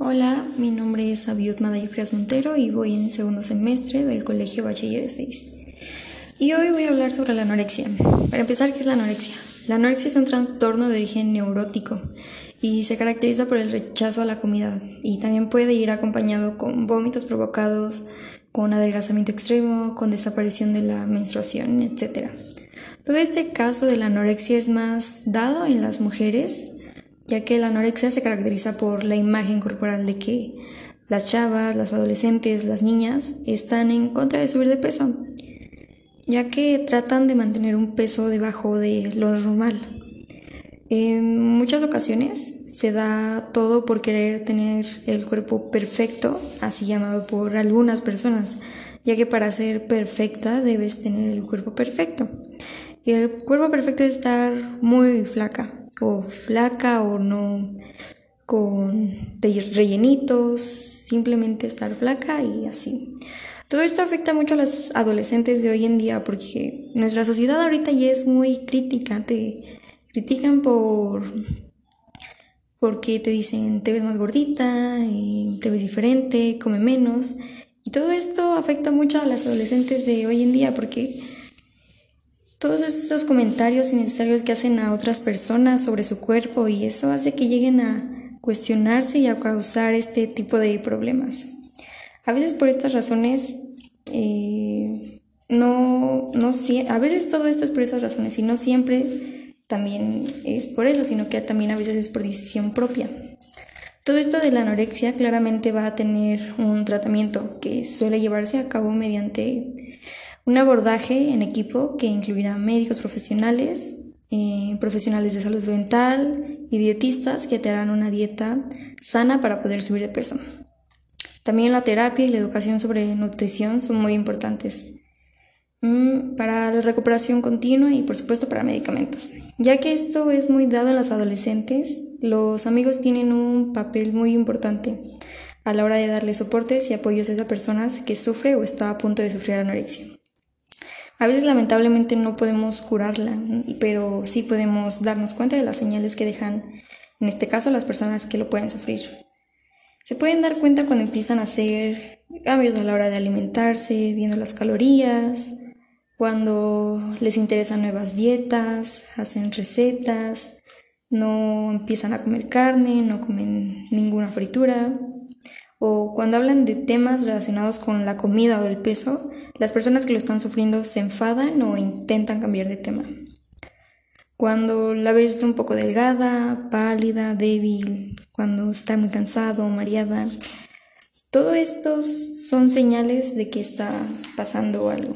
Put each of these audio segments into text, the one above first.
Hola, mi nombre es Abiud Madaya Frías Montero y voy en segundo semestre del Colegio Bachiller 6. Y hoy voy a hablar sobre la anorexia. Para empezar, ¿qué es la anorexia? La anorexia es un trastorno de origen neurótico y se caracteriza por el rechazo a la comida y también puede ir acompañado con vómitos provocados, con adelgazamiento extremo, con desaparición de la menstruación, etc. Todo este caso de la anorexia es más dado en las mujeres ya que la anorexia se caracteriza por la imagen corporal de que las chavas, las adolescentes, las niñas están en contra de subir de peso, ya que tratan de mantener un peso debajo de lo normal. En muchas ocasiones se da todo por querer tener el cuerpo perfecto, así llamado por algunas personas, ya que para ser perfecta debes tener el cuerpo perfecto. Y el cuerpo perfecto es estar muy flaca, o flaca o no con rellenitos, simplemente estar flaca y así. Todo esto afecta mucho a las adolescentes de hoy en día porque nuestra sociedad ahorita ya es muy crítica, te critican por porque te dicen te ves más gordita, te ves diferente, come menos. Y todo esto afecta mucho a las adolescentes de hoy en día porque todos estos comentarios innecesarios que hacen a otras personas sobre su cuerpo y eso hace que lleguen a cuestionarse y a causar este tipo de problemas. A veces por estas razones, eh, no, no, a veces todo esto es por esas razones y no siempre también es por eso, sino que también a veces es por decisión propia. Todo esto de la anorexia claramente va a tener un tratamiento que suele llevarse a cabo mediante un abordaje en equipo que incluirá médicos profesionales, eh, profesionales de salud mental y dietistas que te harán una dieta sana para poder subir de peso. También la terapia y la educación sobre nutrición son muy importantes mm, para la recuperación continua y por supuesto para medicamentos. Ya que esto es muy dado a las adolescentes, los amigos tienen un papel muy importante a la hora de darle soportes y apoyos a esas personas que sufre o está a punto de sufrir anorexia. A veces lamentablemente no podemos curarla, pero sí podemos darnos cuenta de las señales que dejan, en este caso, las personas que lo pueden sufrir. Se pueden dar cuenta cuando empiezan a hacer cambios a la hora de alimentarse, viendo las calorías, cuando les interesan nuevas dietas, hacen recetas, no empiezan a comer carne, no comen ninguna fritura, o cuando hablan de temas relacionados con la comida o el peso, las personas que lo están sufriendo se enfadan o intentan cambiar de tema. Cuando la ves un poco delgada, pálida, débil, cuando está muy cansado mareada, todo esto son señales de que está pasando algo.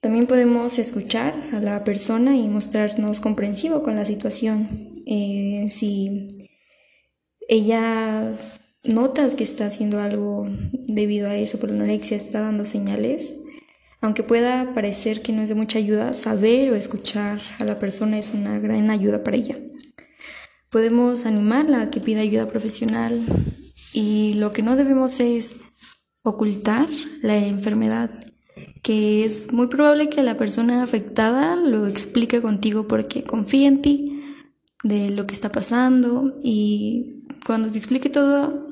También podemos escuchar a la persona y mostrarnos comprensivo con la situación. Eh, si ella notas que está haciendo algo debido a eso, por anorexia, está dando señales, aunque pueda parecer que no es de mucha ayuda, saber o escuchar a la persona es una gran ayuda para ella. Podemos animarla a que pida ayuda profesional y lo que no debemos es ocultar la enfermedad, que es muy probable que la persona afectada lo explique contigo porque confía en ti de lo que está pasando y cuando te explique todo,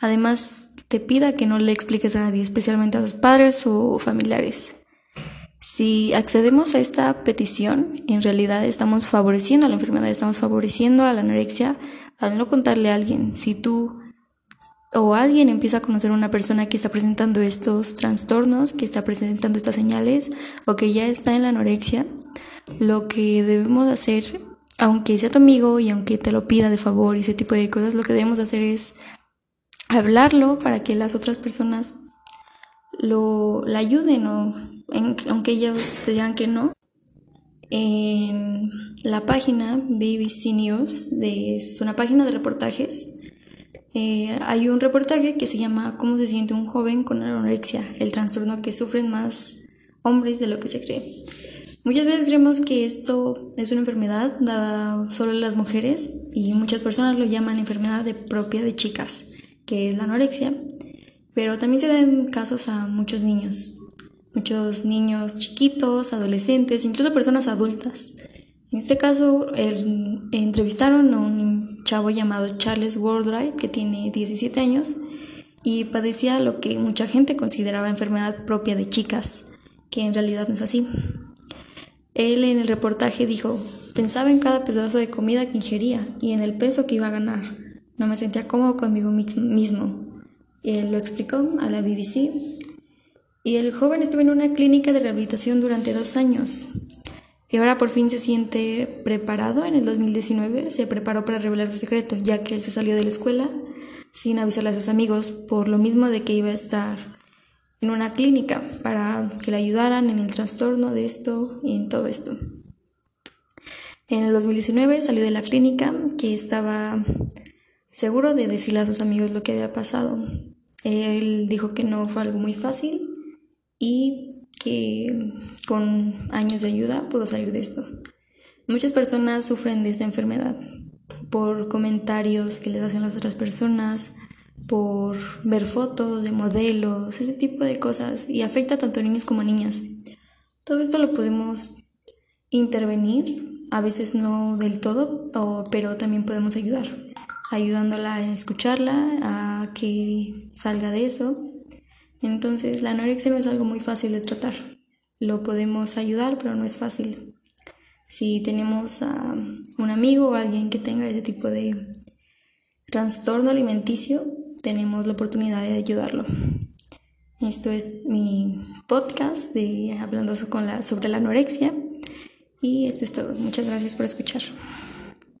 además te pida que no le expliques a nadie, especialmente a sus padres o familiares. Si accedemos a esta petición, en realidad estamos favoreciendo a la enfermedad, estamos favoreciendo a la anorexia al no contarle a alguien. Si tú o alguien empieza a conocer a una persona que está presentando estos trastornos, que está presentando estas señales o que ya está en la anorexia, lo que debemos hacer aunque sea tu amigo y aunque te lo pida de favor y ese tipo de cosas, lo que debemos hacer es hablarlo para que las otras personas lo la ayuden o aunque ellos te digan que no. En la página BBC News, de, es una página de reportajes, eh, hay un reportaje que se llama ¿Cómo se siente un joven con anorexia? El trastorno que sufren más hombres de lo que se cree. Muchas veces creemos que esto es una enfermedad dada solo a las mujeres y muchas personas lo llaman enfermedad de propia de chicas, que es la anorexia, pero también se dan casos a muchos niños, muchos niños chiquitos, adolescentes, incluso personas adultas. En este caso, entrevistaron a un chavo llamado Charles Wardright que tiene 17 años y padecía lo que mucha gente consideraba enfermedad propia de chicas, que en realidad no es así. Él en el reportaje dijo, pensaba en cada pedazo de comida que ingería y en el peso que iba a ganar. No me sentía cómodo conmigo mismo. Él lo explicó a la BBC. Y el joven estuvo en una clínica de rehabilitación durante dos años. Y ahora por fin se siente preparado. En el 2019 se preparó para revelar su secreto, ya que él se salió de la escuela sin avisarle a sus amigos por lo mismo de que iba a estar en una clínica para que le ayudaran en el trastorno de esto y en todo esto. En el 2019 salió de la clínica que estaba seguro de decirle a sus amigos lo que había pasado. Él dijo que no fue algo muy fácil y que con años de ayuda pudo salir de esto. Muchas personas sufren de esta enfermedad por comentarios que les hacen las otras personas, por ver fotos de modelos, ese tipo de cosas, y afecta tanto a niños como a niñas. Todo esto lo podemos intervenir, a veces no del todo, pero también podemos ayudar, ayudándola a escucharla, a que salga de eso. Entonces, la anorexia no es algo muy fácil de tratar. Lo podemos ayudar, pero no es fácil. Si tenemos a un amigo o alguien que tenga ese tipo de trastorno alimenticio, tenemos la oportunidad de ayudarlo. Esto es mi podcast de hablando con la, sobre la anorexia y esto es todo. Muchas gracias por escuchar.